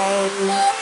Bye.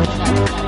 With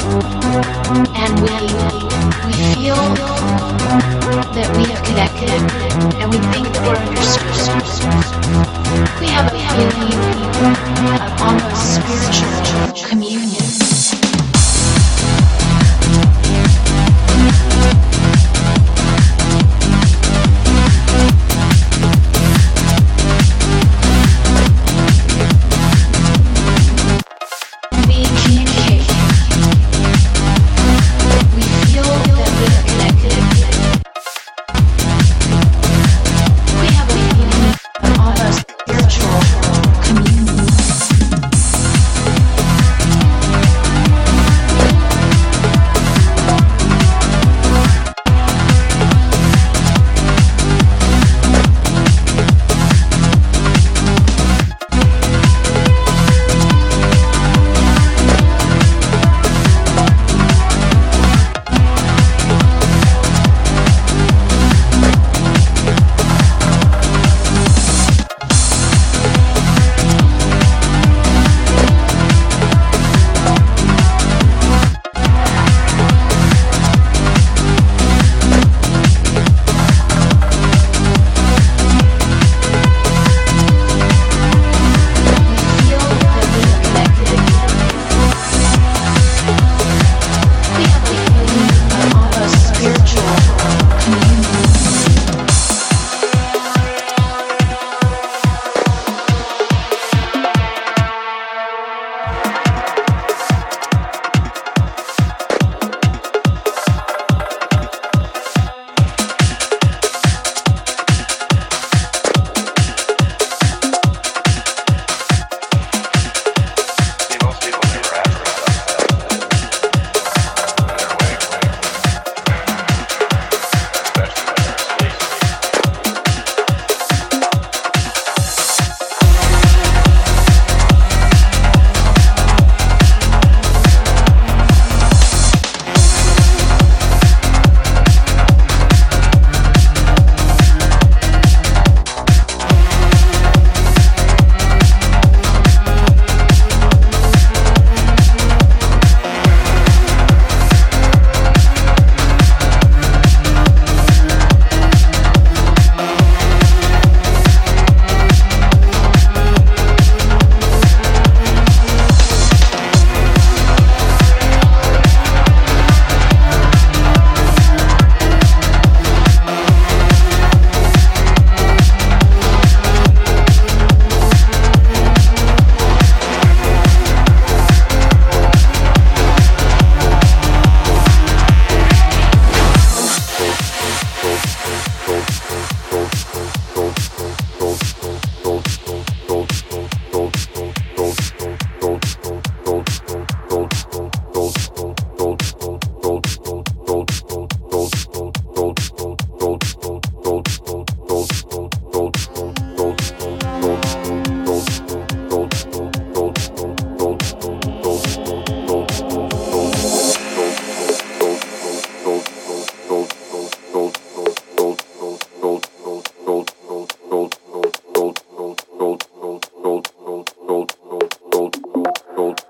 gold.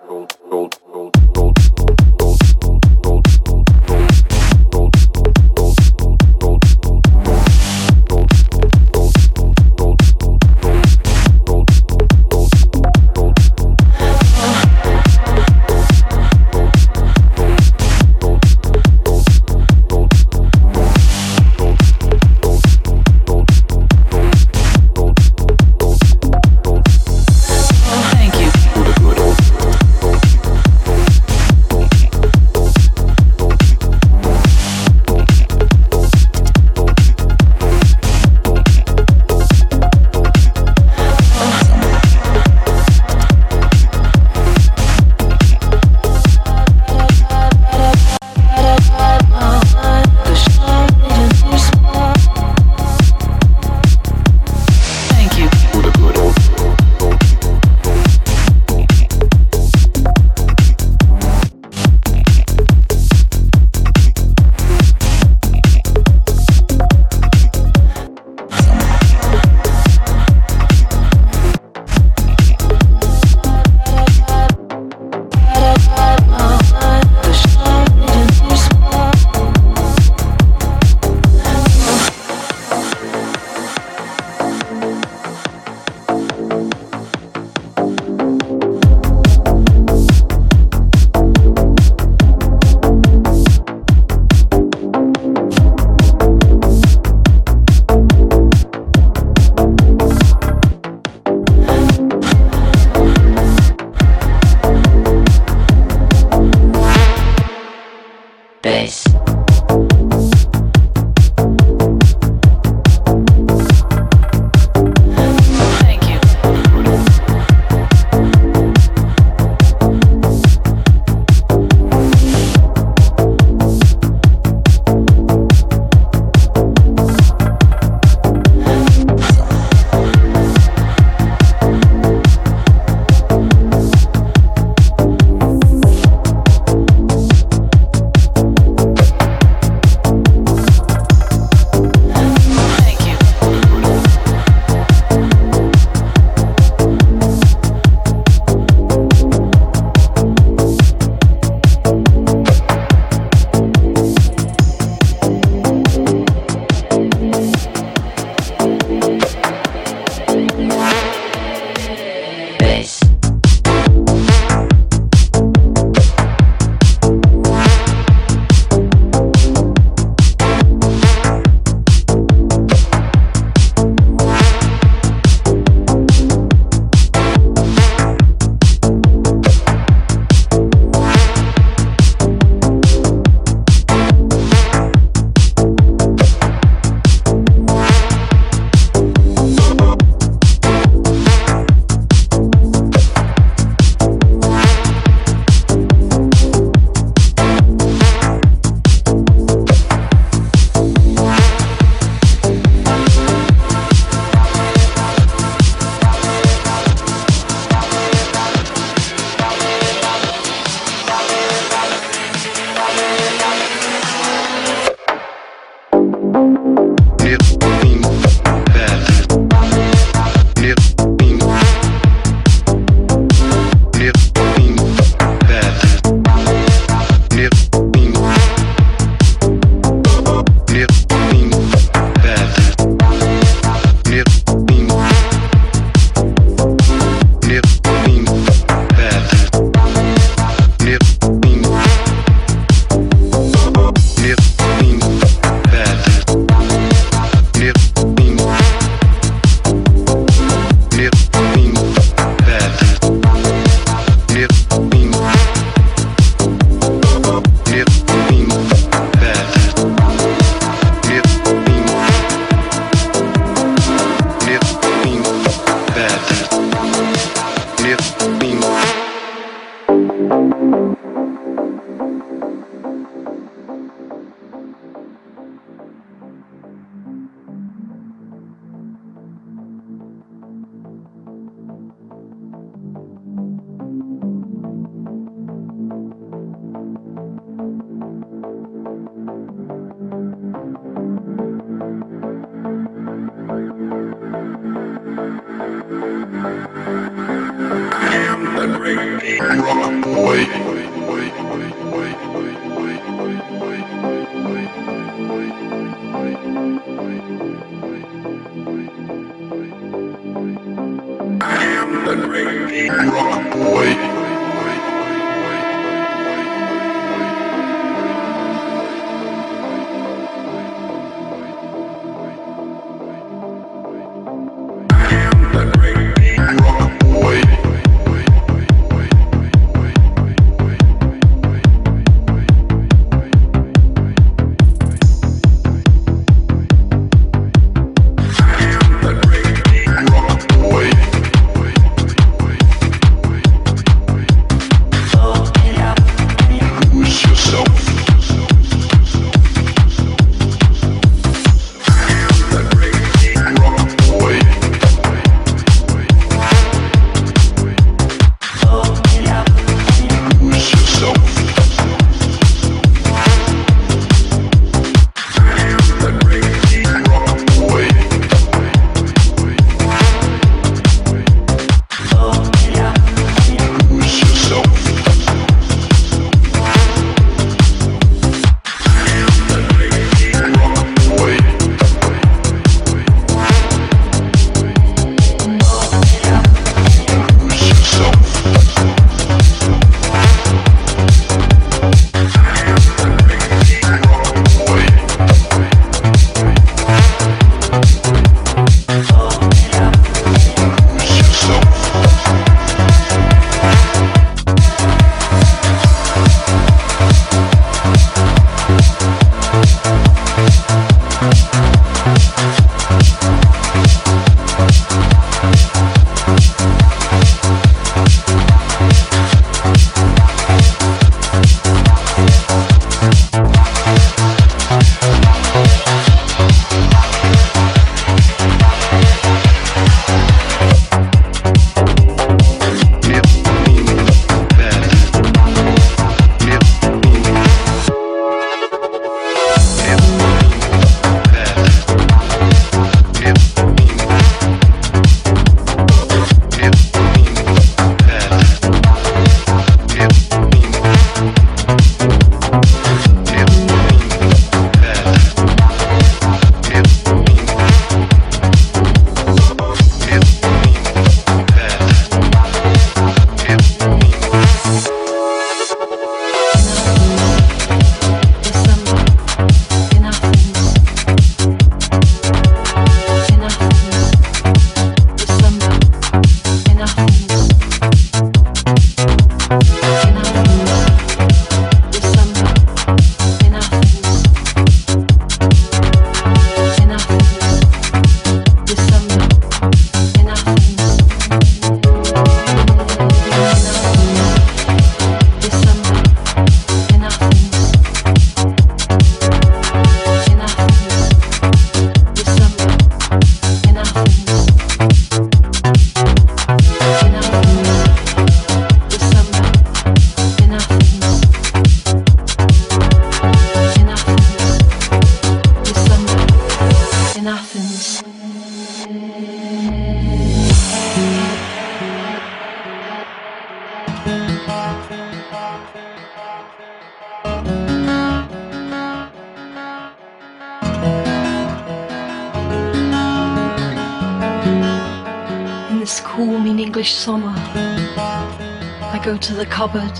Cupboard,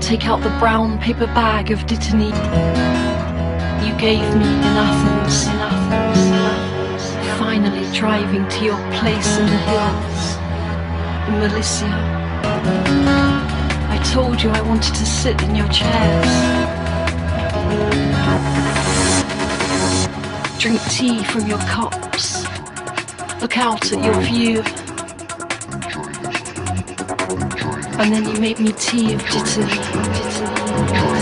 take out the brown paper bag of Dittany you gave me in Athens, in Athens, in Athens. Finally driving to your place in the hills, in. I told you I wanted to sit in your chairs. Drink tea from your cups. Look out at your view. And then you made me tea of. Dittany.